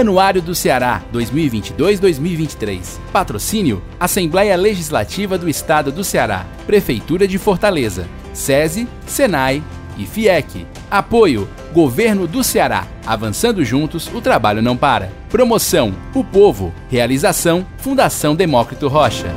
Anuário do Ceará 2022-2023. Patrocínio: Assembleia Legislativa do Estado do Ceará, Prefeitura de Fortaleza, SESI, Senai e FIEC. Apoio: Governo do Ceará. Avançando juntos, o trabalho não para. Promoção: O Povo. Realização: Fundação Demócrito Rocha.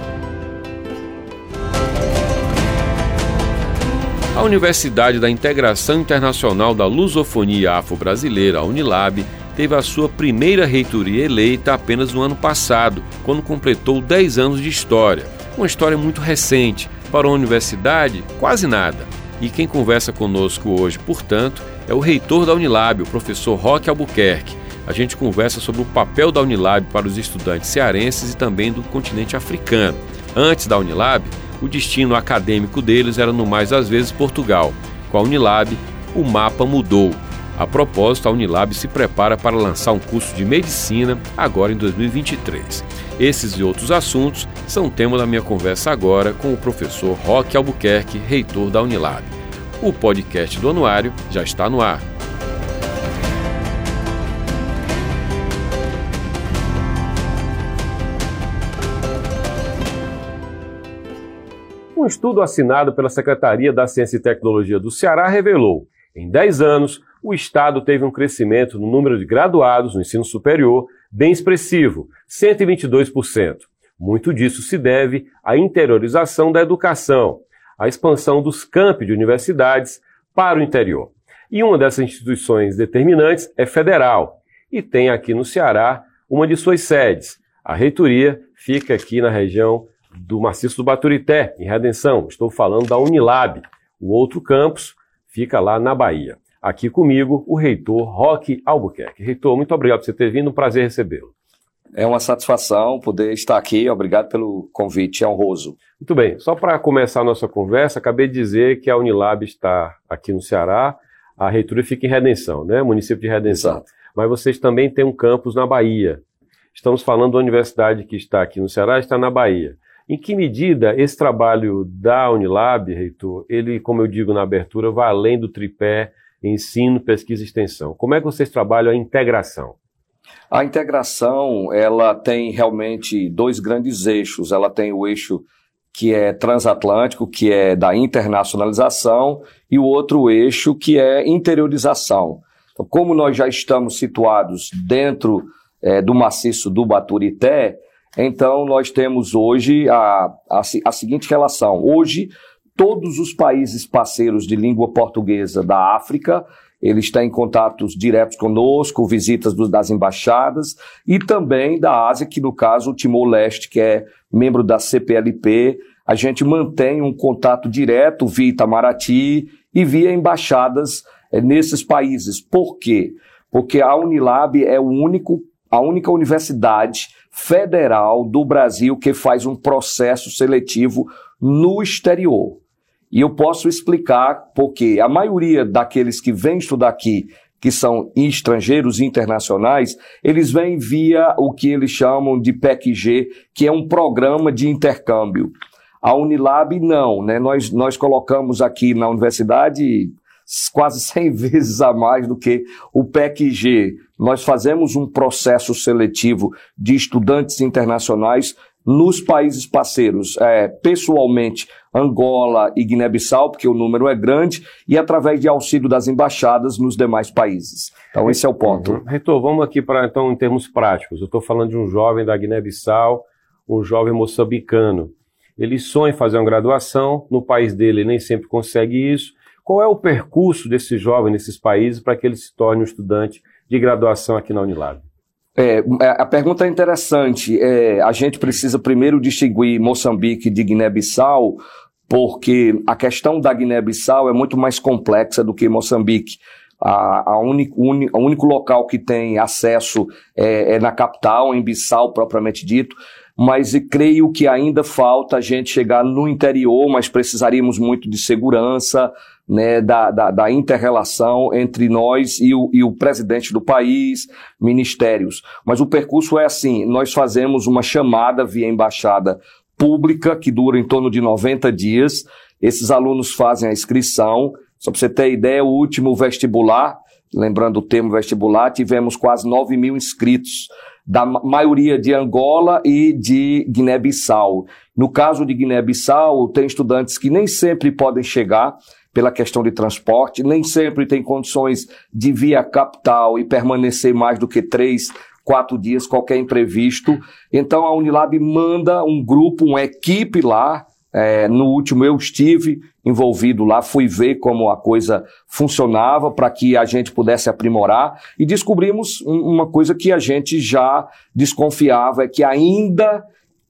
A Universidade da Integração Internacional da Lusofonia Afro-Brasileira, a Unilab, teve a sua primeira reitoria eleita apenas no ano passado, quando completou 10 anos de história. Uma história muito recente. Para a universidade, quase nada. E quem conversa conosco hoje, portanto, é o reitor da Unilab, o professor Roque Albuquerque. A gente conversa sobre o papel da Unilab para os estudantes cearenses e também do continente africano. Antes da Unilab, o destino acadêmico deles era no mais às vezes Portugal. Com a Unilab, o mapa mudou. A propósito, a Unilab se prepara para lançar um curso de medicina agora em 2023. Esses e outros assuntos são tema da minha conversa agora com o professor Roque Albuquerque, reitor da Unilab. O podcast do Anuário já está no ar. Um estudo assinado pela Secretaria da Ciência e Tecnologia do Ceará revelou, em 10 anos, o Estado teve um crescimento no número de graduados no ensino superior bem expressivo, 122%. Muito disso se deve à interiorização da educação, à expansão dos campi de universidades para o interior. E uma dessas instituições determinantes é federal e tem aqui no Ceará uma de suas sedes. A reitoria fica aqui na região do Maciço do Baturité, em Redenção. Estou falando da Unilab. O outro campus fica lá na Bahia. Aqui comigo, o reitor Roque Albuquerque. Reitor, muito obrigado por você ter vindo, um prazer recebê-lo. É uma satisfação poder estar aqui, obrigado pelo convite, é honroso. Muito bem, só para começar a nossa conversa, acabei de dizer que a Unilab está aqui no Ceará, a reitura fica em Redenção, né? Município de Redenção. Exato. Mas vocês também têm um campus na Bahia. Estamos falando da universidade que está aqui no Ceará, está na Bahia. Em que medida esse trabalho da Unilab, reitor, ele, como eu digo na abertura, vai além do tripé ensino, pesquisa e extensão? Como é que vocês trabalham a integração? A integração, ela tem realmente dois grandes eixos. Ela tem o eixo que é transatlântico, que é da internacionalização, e o outro eixo que é interiorização. Então, como nós já estamos situados dentro é, do maciço do Baturité, então nós temos hoje a, a, a seguinte relação. Hoje, todos os países parceiros de língua portuguesa da África, eles têm contatos diretos conosco, visitas dos, das embaixadas e também da Ásia, que no caso o Timor-Leste, que é membro da CPLP, a gente mantém um contato direto via Itamaraty e via embaixadas é, nesses países. Por quê? Porque a Unilab é o único, a única universidade federal do Brasil que faz um processo seletivo no exterior. E eu posso explicar porque a maioria daqueles que vêm estudar aqui, que são estrangeiros internacionais, eles vêm via o que eles chamam de PECG, que é um programa de intercâmbio. A Unilab não, né? Nós, nós colocamos aqui na universidade quase 100 vezes a mais do que o PECG. Nós fazemos um processo seletivo de estudantes internacionais nos países parceiros, é, pessoalmente, Angola e Guiné-Bissau, porque o número é grande, e através de auxílio das embaixadas nos demais países. Então, esse é o ponto. Uhum. Reitor, vamos aqui para, então, em termos práticos. Eu estou falando de um jovem da Guiné-Bissau, um jovem moçambicano. Ele sonha em fazer uma graduação, no país dele nem sempre consegue isso. Qual é o percurso desse jovem nesses países para que ele se torne um estudante de graduação aqui na Unilab? É, a pergunta é interessante. É, a gente precisa primeiro distinguir Moçambique de Guiné-Bissau, porque a questão da Guiné-Bissau é muito mais complexa do que Moçambique. A, a, único, uni, a único local que tem acesso é, é na capital, em Bissau propriamente dito, mas creio que ainda falta a gente chegar no interior, mas precisaríamos muito de segurança, né, da, da, da inter-relação entre nós e o, e o presidente do país, ministérios. Mas o percurso é assim: nós fazemos uma chamada via embaixada pública que dura em torno de 90 dias. Esses alunos fazem a inscrição. Só para você ter ideia, o último vestibular lembrando o termo vestibular, tivemos quase 9 mil inscritos, da maioria de Angola e de Guiné-Bissau. No caso de Guiné-Bissau, tem estudantes que nem sempre podem chegar pela questão de transporte, nem sempre tem condições de via capital e permanecer mais do que três, quatro dias, qualquer imprevisto. Então a Unilab manda um grupo, uma equipe lá. É, no último eu estive envolvido lá, fui ver como a coisa funcionava para que a gente pudesse aprimorar e descobrimos uma coisa que a gente já desconfiava, é que ainda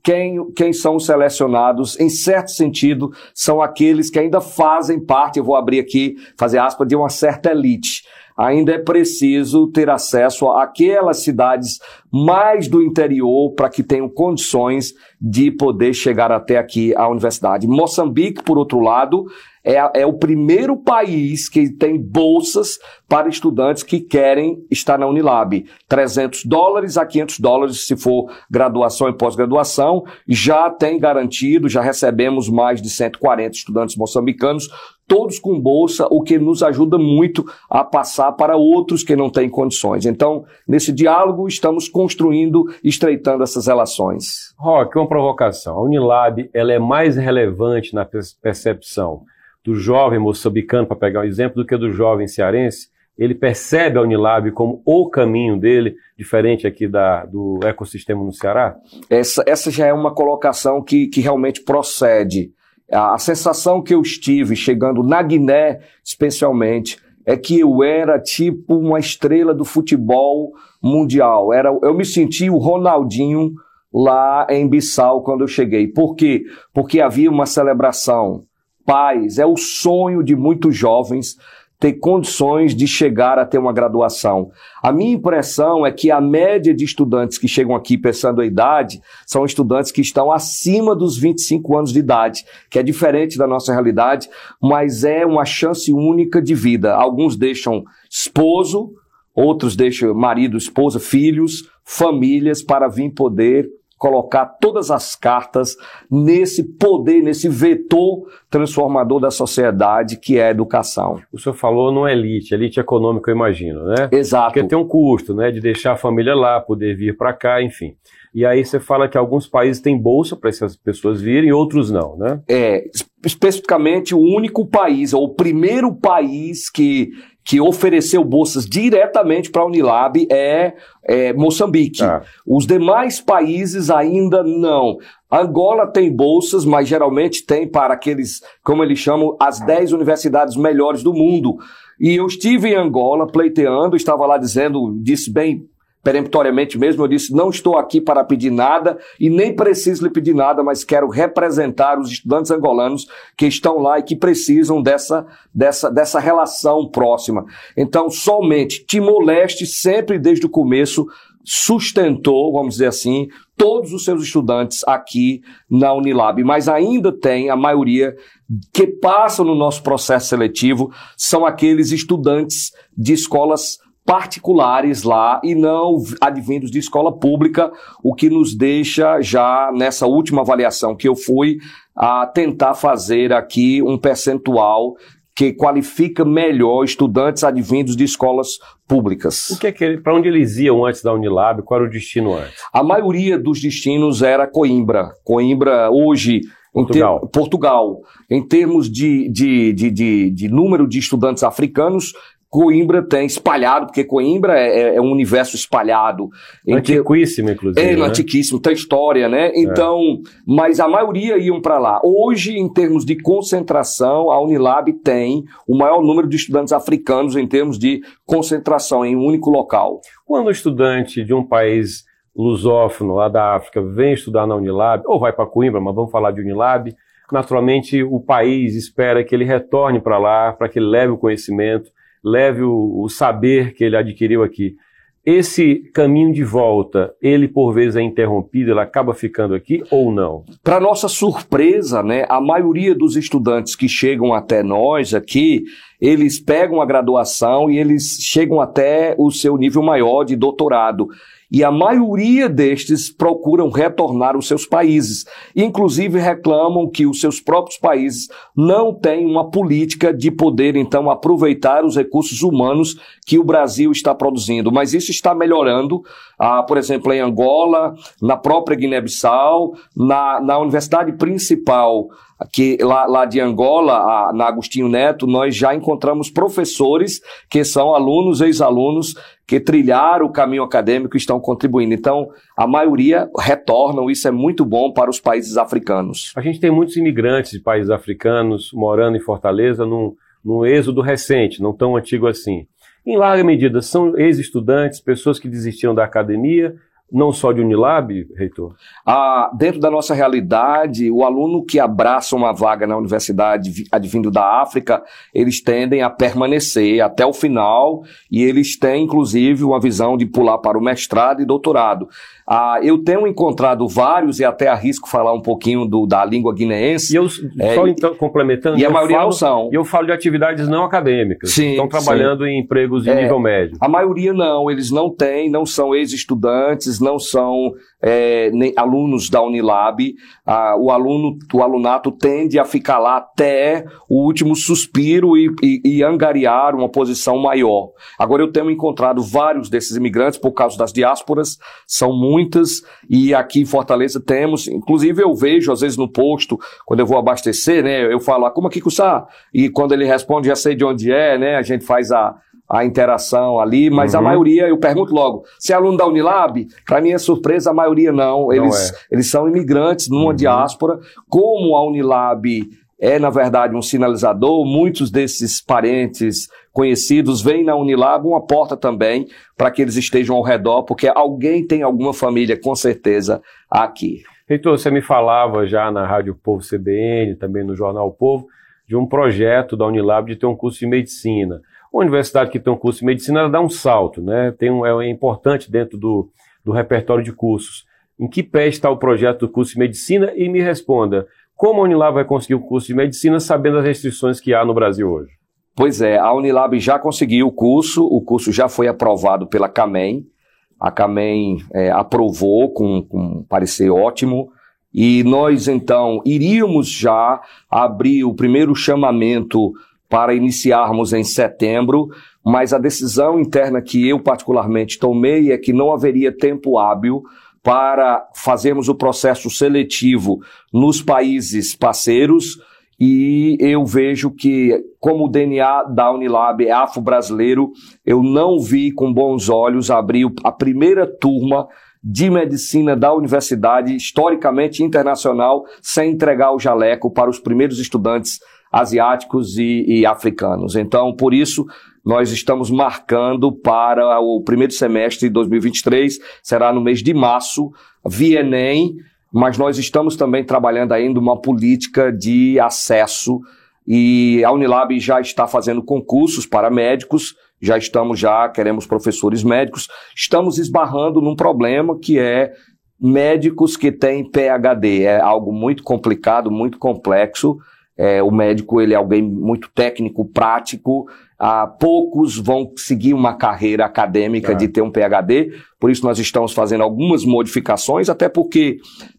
quem, quem são os selecionados, em certo sentido, são aqueles que ainda fazem parte, eu vou abrir aqui, fazer aspas, de uma certa elite ainda é preciso ter acesso àquelas cidades mais do interior para que tenham condições de poder chegar até aqui à universidade. Moçambique, por outro lado, é, é, o primeiro país que tem bolsas para estudantes que querem estar na Unilab. 300 dólares a 500 dólares se for graduação e pós-graduação. Já tem garantido, já recebemos mais de 140 estudantes moçambicanos, todos com bolsa, o que nos ajuda muito a passar para outros que não têm condições. Então, nesse diálogo, estamos construindo, estreitando essas relações. Rock, uma provocação. A Unilab ela é mais relevante na percepção do jovem moçambicano, para pegar um exemplo, do que do jovem cearense, ele percebe a Unilab como o caminho dele, diferente aqui da, do ecossistema no Ceará? Essa, essa já é uma colocação que, que realmente procede. A, sensação que eu estive chegando na Guiné, especialmente, é que eu era tipo uma estrela do futebol mundial. Era, eu me senti o Ronaldinho lá em Bissau quando eu cheguei. Por quê? Porque havia uma celebração pais, é o sonho de muitos jovens ter condições de chegar a ter uma graduação. A minha impressão é que a média de estudantes que chegam aqui pensando a idade são estudantes que estão acima dos 25 anos de idade, que é diferente da nossa realidade, mas é uma chance única de vida. Alguns deixam esposo, outros deixam marido, esposa, filhos, famílias para vir poder colocar todas as cartas nesse poder, nesse vetor transformador da sociedade que é a educação. O senhor falou no elite, elite econômica, eu imagino, né? Exato. Porque tem um custo, né, de deixar a família lá, poder vir para cá, enfim. E aí você fala que alguns países têm bolsa para essas pessoas virem, outros não, né? É, especificamente o único país, ou o primeiro país que que ofereceu bolsas diretamente para a Unilab é, é Moçambique. Ah. Os demais países ainda não. Angola tem bolsas, mas geralmente tem para aqueles, como eles chamam, as 10 universidades melhores do mundo. E eu estive em Angola pleiteando, estava lá dizendo, disse bem peremptoriamente mesmo, eu disse: não estou aqui para pedir nada e nem preciso lhe pedir nada, mas quero representar os estudantes angolanos que estão lá e que precisam dessa, dessa, dessa relação próxima. Então, somente Timor-Leste, sempre desde o começo, sustentou, vamos dizer assim, todos os seus estudantes aqui na Unilab, mas ainda tem a maioria que passam no nosso processo seletivo são aqueles estudantes de escolas particulares lá e não advindos de escola pública, o que nos deixa já nessa última avaliação que eu fui a tentar fazer aqui um percentual que qualifica melhor estudantes advindos de escolas públicas. O que é que para onde eles iam antes da Unilab? Qual era o destino antes? A maioria dos destinos era Coimbra. Coimbra hoje Portugal. Em ter, Portugal. Em termos de, de, de, de, de número de estudantes africanos, Coimbra tem espalhado, porque Coimbra é, é, é um universo espalhado. Antiquíssimo, inclusive. É, né? antiquíssimo, tem história, né? É. Então, é. mas a maioria iam para lá. Hoje, em termos de concentração, a Unilab tem o maior número de estudantes africanos em termos de concentração em um único local. Quando o estudante de um país lusófono lá da África vem estudar na Unilab, ou vai para Coimbra, mas vamos falar de Unilab, naturalmente o país espera que ele retorne para lá, para que ele leve o conhecimento leve o, o saber que ele adquiriu aqui. Esse caminho de volta, ele por vezes é interrompido, ele acaba ficando aqui ou não? Para nossa surpresa, né, a maioria dos estudantes que chegam até nós aqui, eles pegam a graduação e eles chegam até o seu nível maior de doutorado. E a maioria destes procuram retornar aos seus países. Inclusive reclamam que os seus próprios países não têm uma política de poder, então, aproveitar os recursos humanos que o Brasil está produzindo. Mas isso está melhorando, ah, por exemplo, em Angola, na própria Guiné-Bissau, na, na universidade principal que lá, lá de Angola, a, na Agostinho Neto, nós já encontramos professores que são alunos, ex-alunos, que trilharam o caminho acadêmico e estão contribuindo. Então, a maioria retornam, isso é muito bom para os países africanos. A gente tem muitos imigrantes de países africanos morando em Fortaleza num, num êxodo recente, não tão antigo assim. Em larga medida, são ex-estudantes, pessoas que desistiram da academia não só de Unilab, reitor? Ah, dentro da nossa realidade, o aluno que abraça uma vaga na universidade advindo da África, eles tendem a permanecer até o final e eles têm, inclusive, uma visão de pular para o mestrado e doutorado. Ah, eu tenho encontrado vários, e até arrisco falar um pouquinho do, da língua guineense. E eu, é, só então, complementando, e a maioria falo, não são. E eu falo de atividades não acadêmicas. Sim, estão trabalhando sim. em empregos de é, nível médio. A maioria não, eles não têm, não são ex-estudantes, não são é, nem, alunos da Unilab, ah, o aluno, o alunato tende a ficar lá até o último suspiro e, e, e, angariar uma posição maior. Agora eu tenho encontrado vários desses imigrantes por causa das diásporas, são muitas, e aqui em Fortaleza temos, inclusive eu vejo às vezes no posto, quando eu vou abastecer, né, eu falo, ah, como aqui custa? E quando ele responde, já sei de onde é, né, a gente faz a, a interação ali, mas uhum. a maioria, eu pergunto logo, se é aluno da Unilab? Para minha surpresa, a maioria não. Eles, não é. eles são imigrantes numa uhum. diáspora. Como a Unilab é, na verdade, um sinalizador, muitos desses parentes conhecidos vêm na Unilab uma porta também para que eles estejam ao redor, porque alguém tem alguma família, com certeza, aqui. Reitor, você me falava já na Rádio Povo CBN, também no Jornal Povo, de um projeto da Unilab de ter um curso de medicina. Uma universidade que tem um curso de medicina, ela dá um salto, né? Tem um, é importante dentro do, do repertório de cursos. Em que pé está o projeto do curso de medicina? E me responda, como a Unilab vai conseguir o curso de medicina sabendo as restrições que há no Brasil hoje? Pois é, a Unilab já conseguiu o curso, o curso já foi aprovado pela CAMEM, a CAMEM é, aprovou com, com um parecer ótimo, e nós então iríamos já abrir o primeiro chamamento para iniciarmos em setembro, mas a decisão interna que eu particularmente tomei é que não haveria tempo hábil para fazermos o processo seletivo nos países parceiros e eu vejo que, como o DNA da Unilab é afro-brasileiro, eu não vi com bons olhos abrir a primeira turma de medicina da universidade, historicamente internacional, sem entregar o jaleco para os primeiros estudantes asiáticos e, e africanos. Então, por isso, nós estamos marcando para o primeiro semestre de 2023, será no mês de março, via Enem, mas nós estamos também trabalhando ainda uma política de acesso e a Unilab já está fazendo concursos para médicos, já estamos já, queremos professores médicos, estamos esbarrando num problema que é médicos que têm PhD, é algo muito complicado, muito complexo, é, o médico ele é alguém muito técnico, prático. Ah, poucos vão seguir uma carreira acadêmica é. de ter um PhD. Por isso nós estamos fazendo algumas modificações, até porque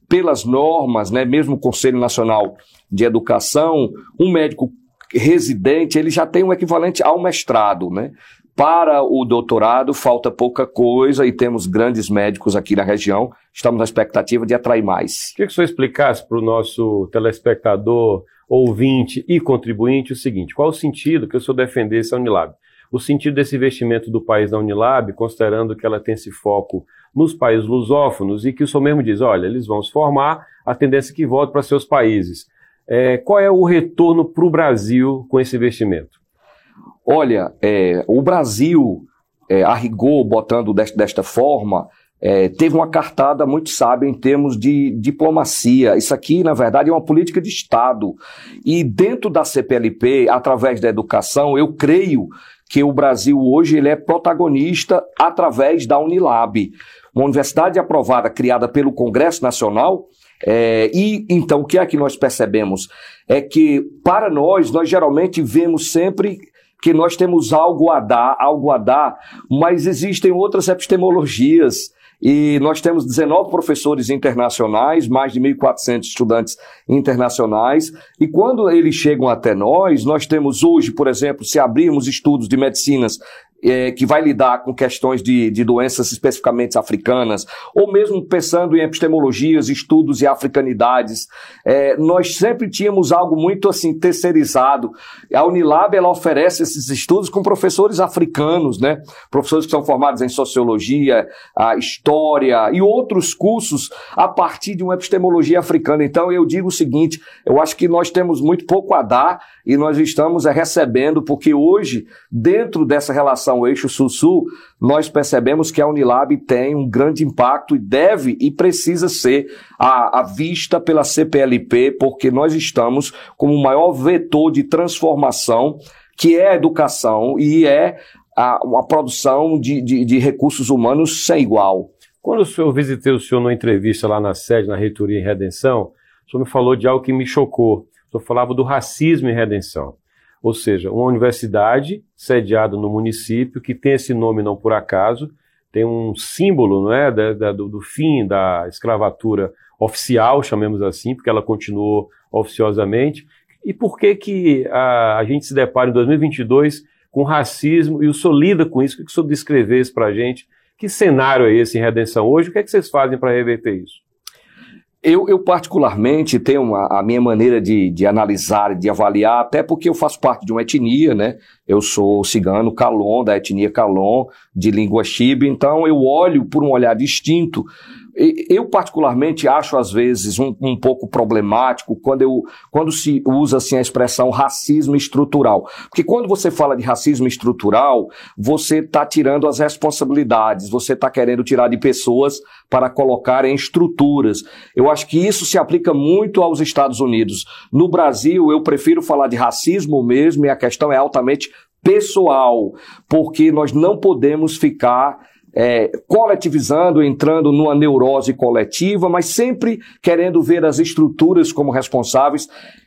pelas normas, né, mesmo o Conselho Nacional de Educação, um médico residente ele já tem um equivalente ao mestrado, né? Para o doutorado falta pouca coisa e temos grandes médicos aqui na região. Estamos na expectativa de atrair mais. Queria que o senhor explicasse para o nosso telespectador ouvinte e contribuinte o seguinte: qual o sentido que eu sou defendesse a Unilab? O sentido desse investimento do país na Unilab, considerando que ela tem esse foco nos países lusófonos e que o senhor mesmo diz, olha, eles vão se formar, a tendência é que volte para seus países. É, qual é o retorno para o Brasil com esse investimento? Olha, é, o Brasil, é, a rigor, botando desta forma, é, teve uma cartada muito sábia em termos de diplomacia. Isso aqui, na verdade, é uma política de Estado. E dentro da CPLP, através da educação, eu creio que o Brasil hoje ele é protagonista através da Unilab, uma universidade aprovada, criada pelo Congresso Nacional. É, e então, o que é que nós percebemos? É que, para nós, nós geralmente vemos sempre porque nós temos algo a dar, algo a dar, mas existem outras epistemologias. E nós temos 19 professores internacionais, mais de 1.400 estudantes internacionais. E quando eles chegam até nós, nós temos hoje, por exemplo, se abrirmos estudos de medicinas é, que vai lidar com questões de, de doenças especificamente africanas, ou mesmo pensando em epistemologias, estudos e africanidades, é, nós sempre tínhamos algo muito assim terceirizado. A Unilab ela oferece esses estudos com professores africanos, né? Professores que são formados em sociologia, história e outros cursos a partir de uma epistemologia africana. Então eu digo o seguinte: eu acho que nós temos muito pouco a dar e nós estamos recebendo, porque hoje, dentro dessa relação eixo sul-sul, nós percebemos que a Unilab tem um grande impacto e deve e precisa ser a, a vista pela CPLP, porque nós estamos como o maior vetor de transformação que é a educação e é a, a produção de, de, de recursos humanos sem igual. Quando o senhor visitei o senhor numa entrevista lá na sede, na Reitoria em Redenção, o senhor me falou de algo que me chocou. Eu falava do racismo em redenção. Ou seja, uma universidade sediada no município que tem esse nome não por acaso, tem um símbolo não é, da, da, do, do, fim da escravatura oficial, chamemos assim, porque ela continuou oficiosamente. E por que, que a, a gente se depara em 2022 com racismo e o senhor lida com isso? O que o senhor descrevesse para a gente? Que cenário é esse em redenção hoje? O que, é que vocês fazem para reverter isso? Eu, eu, particularmente, tenho uma, a minha maneira de, de analisar, de avaliar, até porque eu faço parte de uma etnia, né? Eu sou cigano Calon, da etnia Calon, de língua Xibe, então eu olho por um olhar distinto eu particularmente acho às vezes um, um, pouco problemático quando, eu, quando se usa assim a expressão racismo estrutural. Porque quando você fala de racismo estrutural, você está tirando as responsabilidades, você está querendo tirar de pessoas para colocar em estruturas. Eu acho que isso se aplica muito aos Estados Unidos. No Brasil, eu prefiro falar de racismo mesmo e a questão é altamente pessoal, porque nós não podemos ficar é, coletivizando, entrando numa neurose coletiva, mas sempre querendo ver as estruturas como responsáveis,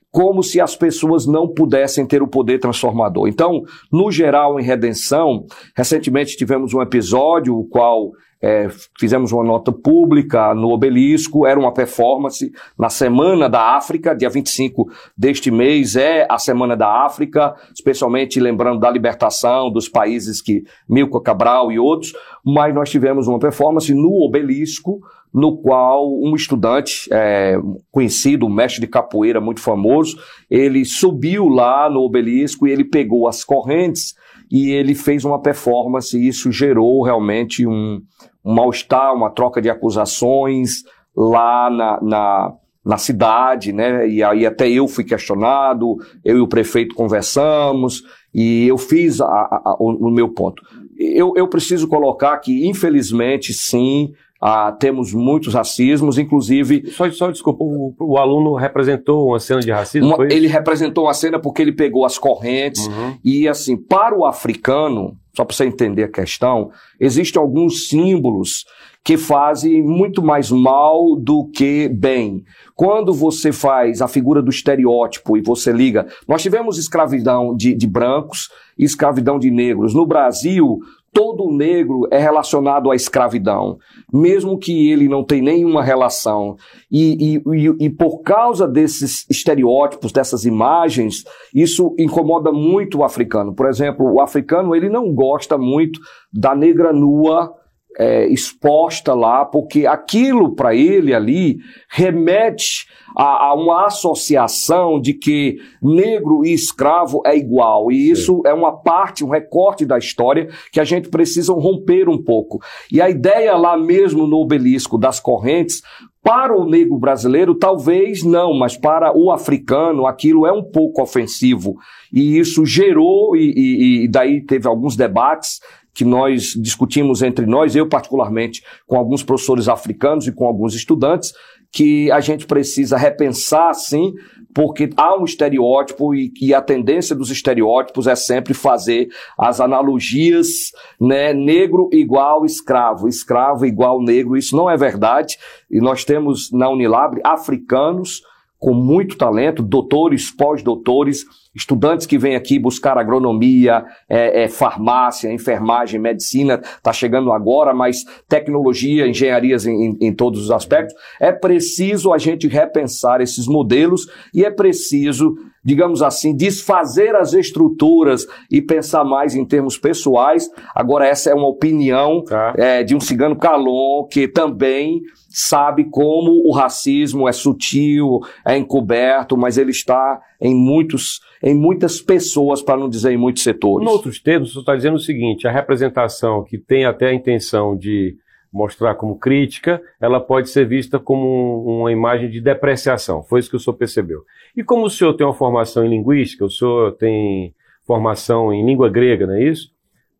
como se as pessoas não pudessem ter o poder transformador. Então, no geral, em redenção, recentemente tivemos um episódio, o qual é, fizemos uma nota pública no Obelisco, era uma performance na Semana da África, dia 25 deste mês é a Semana da África, especialmente lembrando da libertação dos países que Milko Cabral e outros, mas nós tivemos uma performance no Obelisco, no qual um estudante é, conhecido, um mestre de capoeira muito famoso, ele subiu lá no obelisco e ele pegou as correntes e ele fez uma performance e isso gerou realmente um, um mal-estar, uma troca de acusações lá na, na, na, cidade, né? E aí até eu fui questionado, eu e o prefeito conversamos, e eu fiz a, a, a, o, o, meu ponto. Eu, eu preciso colocar que, infelizmente, sim, ah, temos muitos racismos, inclusive. Só, só desculpa, o, o aluno representou uma cena de racismo? Uma, ele representou uma cena porque ele pegou as correntes uhum. e, assim, para o africano, só para você entender a questão, existem alguns símbolos que fazem muito mais mal do que bem. Quando você faz a figura do estereótipo e você liga. Nós tivemos escravidão de, de brancos e escravidão de negros. No Brasil, todo negro é relacionado à escravidão, mesmo que ele não tenha nenhuma relação. E, e, e, por causa desses estereótipos, dessas imagens, isso incomoda muito o africano. Por exemplo, o africano ele não gosta muito da negra nua é, exposta lá, porque aquilo para ele ali remete a, a, uma associação de que negro e escravo é igual. E isso Sim. é uma parte, um recorte da história que a gente precisa romper um pouco. E a ideia lá mesmo no obelisco das correntes para o negro brasileiro, talvez não, mas para o africano, aquilo é um pouco ofensivo. E isso gerou, e, e, e daí teve alguns debates que nós discutimos entre nós, eu particularmente, com alguns professores africanos e com alguns estudantes, que a gente precisa repensar, sim, porque há um estereótipo e, que a tendência dos estereótipos é sempre fazer as analogias, né, negro igual escravo, escravo igual negro, isso não é verdade, e nós temos na Unilab africanos com muito talento, doutores, pós-doutores, estudantes que vêm aqui buscar agronomia, é, é, farmácia, enfermagem, medicina, está chegando agora, mas tecnologia, engenharias em, em, em todos os aspectos. É preciso a gente repensar esses modelos e é preciso digamos assim, desfazer as estruturas e pensar mais em termos pessoais. Agora, essa é uma opinião tá. é, de um cigano Calon, que também sabe como o racismo é sutil, é encoberto, mas ele está em muitos, em muitas pessoas, para não dizer em muitos setores. Em outros termos, você está dizendo o seguinte: a representação que tem até a intenção de mostrar como crítica, ela pode ser vista como uma imagem de depreciação. Foi isso que o senhor percebeu. E como o senhor tem uma formação em linguística, o senhor tem formação em língua grega, não é isso?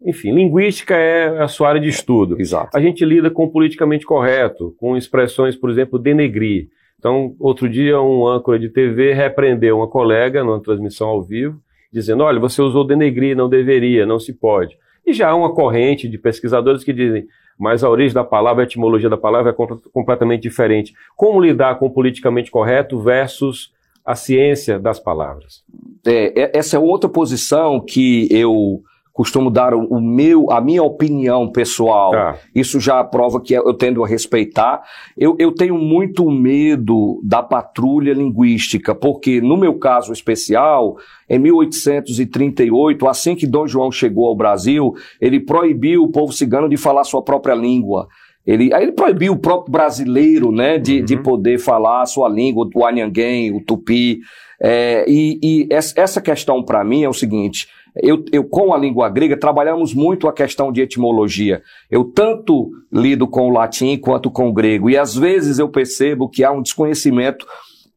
Enfim, linguística é a sua área de estudo. Exato. A gente lida com o politicamente correto, com expressões, por exemplo, denegrir. Então, outro dia, um âncora de TV repreendeu uma colega numa transmissão ao vivo, dizendo: olha, você usou denegrir, não deveria, não se pode. E já há uma corrente de pesquisadores que dizem: mas a origem da palavra, a etimologia da palavra é completamente diferente. Como lidar com o politicamente correto versus a ciência das palavras? É, é essa é outra posição que eu costumo dar o, meu, a minha opinião pessoal. Tá. Isso já prova que eu tendo a respeitar. Eu, eu tenho muito medo da patrulha linguística, porque no meu caso especial, em 1838, assim que Dom João chegou ao Brasil, ele proibiu o povo cigano de falar sua própria língua. Ele, aí ele proibiu o próprio brasileiro, né, de, uhum. de poder falar a sua língua, o anhanguém, o tupi. É, e, e essa questão para mim é o seguinte: eu, eu, com a língua grega, trabalhamos muito a questão de etimologia. Eu tanto lido com o latim quanto com o grego. E às vezes eu percebo que há um desconhecimento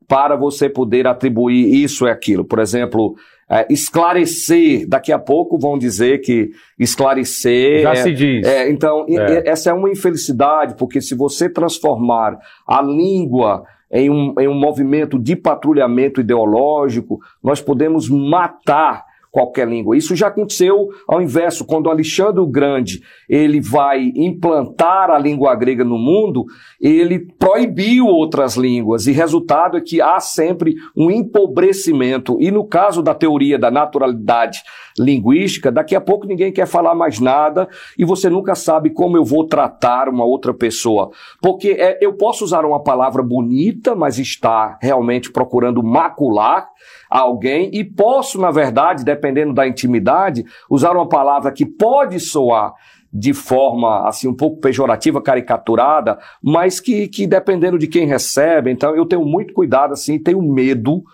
para você poder atribuir isso e aquilo. Por exemplo, é, esclarecer. Daqui a pouco vão dizer que esclarecer. Já é, se diz. É, então, é. essa é uma infelicidade, porque se você transformar a língua em um, em um movimento de patrulhamento ideológico, nós podemos matar qualquer língua. Isso já aconteceu ao inverso, quando Alexandre o Grande ele vai implantar a língua grega no mundo, ele proibiu outras línguas e resultado é que há sempre um empobrecimento. E no caso da teoria da naturalidade linguística, daqui a pouco ninguém quer falar mais nada e você nunca sabe como eu vou tratar uma outra pessoa. Porque é, eu posso usar uma palavra bonita, mas está realmente procurando macular alguém e posso, na verdade, dependendo da intimidade, usar uma palavra que pode soar de forma assim um pouco pejorativa, caricaturada, mas que, que dependendo de quem recebe, então eu tenho muito cuidado assim, tenho medo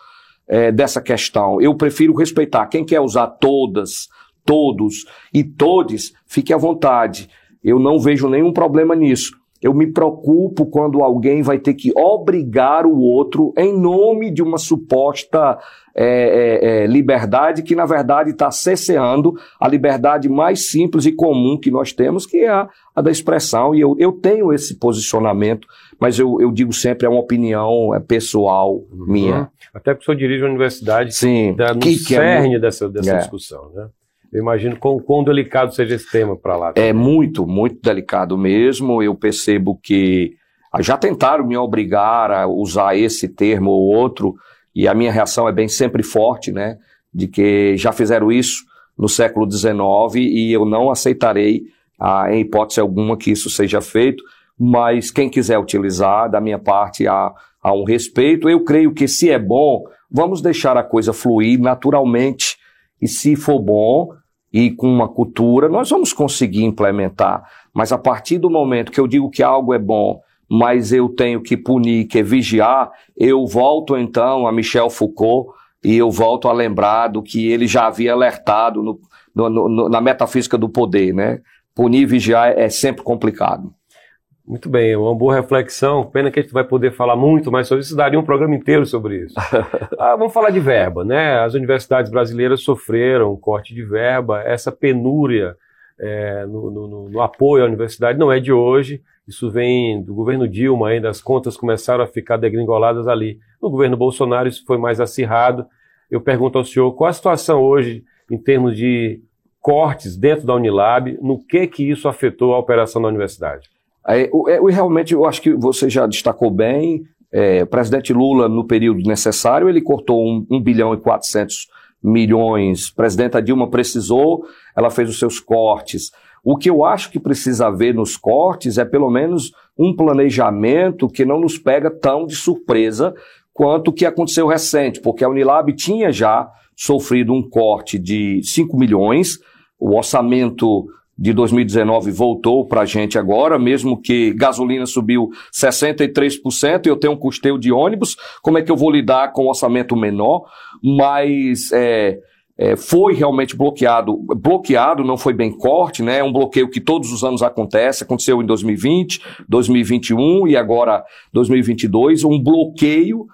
é, dessa questão. Eu prefiro respeitar quem quer usar todas, todos e todes, fique à vontade. Eu não vejo nenhum problema nisso. Eu me preocupo quando alguém vai ter que obrigar o outro em nome de uma suposta é, é, é, liberdade que, na verdade, está cesseando a liberdade mais simples e comum que nós temos, que é a, a da expressão. E eu, eu tenho esse posicionamento, mas eu, eu digo sempre, é uma opinião é pessoal uhum. minha. Até porque o senhor dirige a universidade Sim. Da, no que, cerne que é, dessa, dessa é. discussão, né? Eu imagino quão, quão delicado seja esse tema para lá. Também. É muito, muito delicado mesmo. Eu percebo que já tentaram me obrigar a usar esse termo ou outro, e a minha reação é bem sempre forte, né? De que já fizeram isso no século XIX e eu não aceitarei, ah, em hipótese alguma, que isso seja feito. Mas quem quiser utilizar, da minha parte, há, há um respeito. Eu creio que se é bom, vamos deixar a coisa fluir naturalmente. E se for bom, e com uma cultura, nós vamos conseguir implementar. Mas a partir do momento que eu digo que algo é bom, mas eu tenho que punir, que vigiar, eu volto então a Michel Foucault e eu volto a lembrar do que ele já havia alertado no, no, no, na metafísica do poder, né? Punir e vigiar é sempre complicado. Muito bem, uma boa reflexão. Pena que a gente vai poder falar muito mais sobre isso, daria um programa inteiro sobre isso. ah, vamos falar de verba, né? As universidades brasileiras sofreram um corte de verba, essa penúria é, no, no, no, apoio à universidade não é de hoje, isso vem do governo Dilma ainda, as contas começaram a ficar degringoladas ali. No governo Bolsonaro isso foi mais acirrado. Eu pergunto ao senhor, qual a situação hoje em termos de cortes dentro da Unilab, no que que isso afetou a operação da universidade? É, eu, realmente, eu acho que você já destacou bem. É, o presidente Lula, no período necessário, ele cortou 1, 1 bilhão e 400 milhões. Presidenta Dilma precisou, ela fez os seus cortes. O que eu acho que precisa haver nos cortes é pelo menos um planejamento que não nos pega tão de surpresa quanto o que aconteceu recente, porque a Unilab tinha já sofrido um corte de 5 milhões, o orçamento de 2019 voltou para a gente agora, mesmo que gasolina subiu 63% e eu tenho um custeio de ônibus, como é que eu vou lidar com um orçamento menor? Mas é, é, foi realmente bloqueado. Bloqueado não foi bem corte, né? É um bloqueio que todos os anos acontece, aconteceu em 2020, 2021 e agora 2022, um bloqueio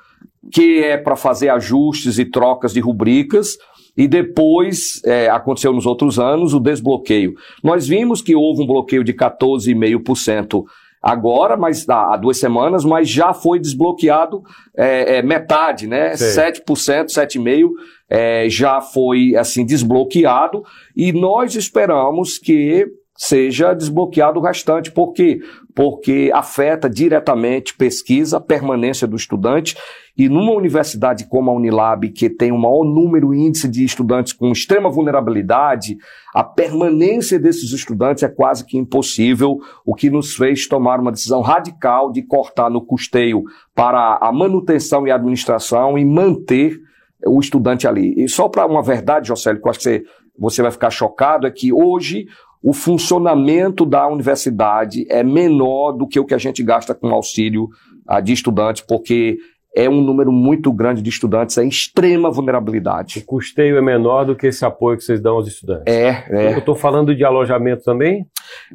que é para fazer ajustes e trocas de rubricas, e depois é, aconteceu nos outros anos o desbloqueio. Nós vimos que houve um bloqueio de 14,5% agora, mas há duas semanas, mas já foi desbloqueado é, é, metade, né? Sim. 7%, 7,5% é, já foi assim desbloqueado, e nós esperamos que seja desbloqueado o restante. Por quê? Porque afeta diretamente pesquisa, permanência do estudante e numa universidade como a Unilab, que tem o maior número índice de estudantes com extrema vulnerabilidade, a permanência desses estudantes é quase que impossível, o que nos fez tomar uma decisão radical de cortar no custeio para a manutenção e administração e manter o estudante ali. E só para uma verdade, Jocélio, que eu acho que você, você vai ficar chocado, é que hoje o funcionamento da universidade é menor do que o que a gente gasta com auxílio uh, de estudantes, porque é um número muito grande de estudantes, é extrema vulnerabilidade. O custeio é menor do que esse apoio que vocês dão aos estudantes. É, é. Eu estou falando de alojamento também?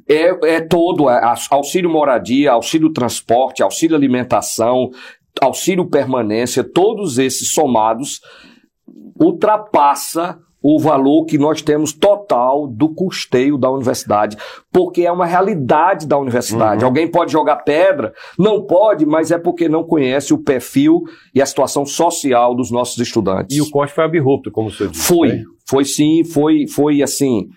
É, é todo, é, auxílio moradia, auxílio transporte, auxílio alimentação, auxílio permanência, todos esses somados ultrapassa o valor que nós temos total do custeio da universidade, porque é uma realidade da universidade. Uhum. Alguém pode jogar pedra? Não pode, mas é porque não conhece o perfil e a situação social dos nossos estudantes. E o corte foi abrupto, como você disse. Foi, né? foi sim, foi, foi assim.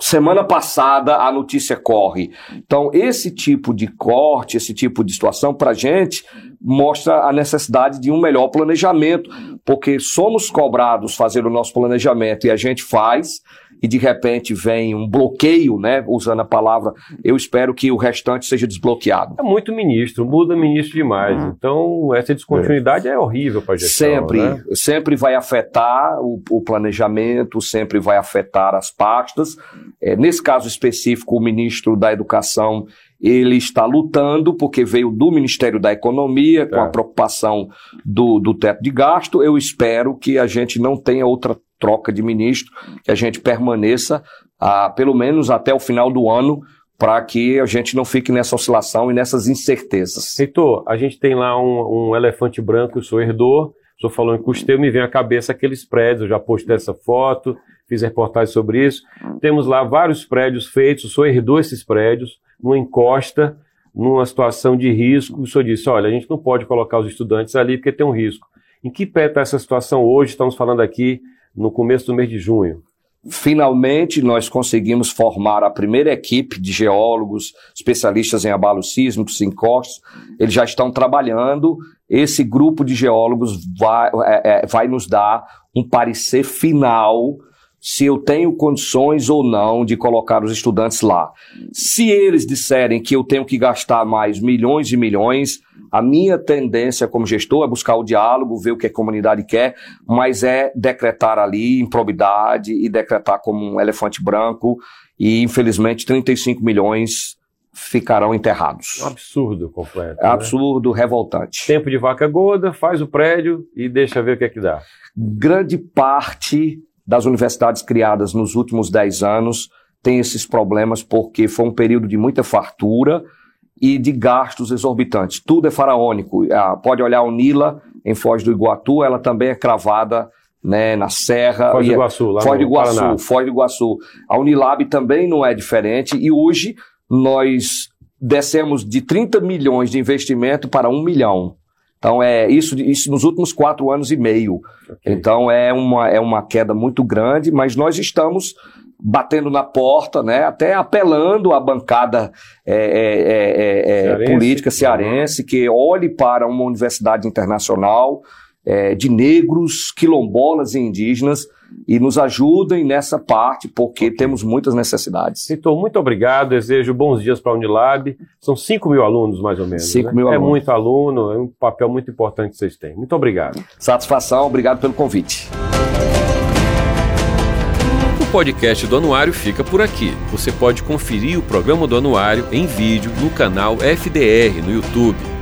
Semana passada a notícia corre. Então, esse tipo de corte, esse tipo de situação, para a gente, mostra a necessidade de um melhor planejamento, porque somos cobrados fazer o nosso planejamento e a gente faz, e de repente vem um bloqueio, né? Usando a palavra, eu espero que o restante seja desbloqueado. É muito ministro, muda ministro demais. Uhum. Então, essa descontinuidade é, é horrível para a gestão. Sempre, né? sempre vai afetar o, o, planejamento, sempre vai afetar as pastas. É, nesse caso específico, o ministro da Educação ele está lutando porque veio do Ministério da Economia com é. a preocupação do, do teto de gasto. Eu espero que a gente não tenha outra troca de ministro, que a gente permaneça ah, pelo menos até o final do ano para que a gente não fique nessa oscilação e nessas incertezas. Heitor, a gente tem lá um, um elefante branco, eu sou herdor, o senhor falou em custeio, me vem à cabeça aqueles prédios, eu já postei essa foto, fiz reportagem sobre isso. Temos lá vários prédios feitos, o senhor herdou esses prédios, numa encosta, numa situação de risco. O senhor disse: olha, a gente não pode colocar os estudantes ali porque tem um risco. Em que pé está essa situação hoje? Estamos falando aqui no começo do mês de junho. Finalmente, nós conseguimos formar a primeira equipe de geólogos, especialistas em abalos sísmicos, encostos. Eles já estão trabalhando. Esse grupo de geólogos vai, é, é, vai nos dar um parecer final se eu tenho condições ou não de colocar os estudantes lá. Se eles disserem que eu tenho que gastar mais milhões e milhões, a minha tendência como gestor é buscar o diálogo, ver o que a comunidade quer, mas é decretar ali improbidade e decretar como um elefante branco e infelizmente 35 milhões ficarão enterrados. Um absurdo completo. É né? absurdo, revoltante. Tempo de vaca gorda, faz o prédio e deixa ver o que é que dá. Grande parte das universidades criadas nos últimos 10 anos tem esses problemas porque foi um período de muita fartura e de gastos exorbitantes. Tudo é faraônico. Ah, pode olhar o Nila em Foz do Iguatu, ela também é cravada né, na Serra. Foz do Iguaçu, lá Foz do Iguaçu, Paraná. Foz do Iguaçu. A Unilab também não é diferente e hoje nós descemos de 30 milhões de investimento para 1 milhão. Então, é isso, isso nos últimos quatro anos e meio. Okay. Então, é uma, é uma queda muito grande, mas nós estamos batendo na porta, né, até apelando à bancada é, é, é, é cearense. política cearense que olhe para uma universidade internacional é, de negros, quilombolas e indígenas e nos ajudem nessa parte, porque okay. temos muitas necessidades. Heitor, muito obrigado. Desejo bons dias para a Unilab. São 5 mil alunos, mais ou menos. 5 né? mil é alunos. É muito aluno, é um papel muito importante que vocês têm. Muito obrigado. Satisfação, obrigado pelo convite. O podcast do Anuário fica por aqui. Você pode conferir o programa do Anuário em vídeo no canal FDR no YouTube.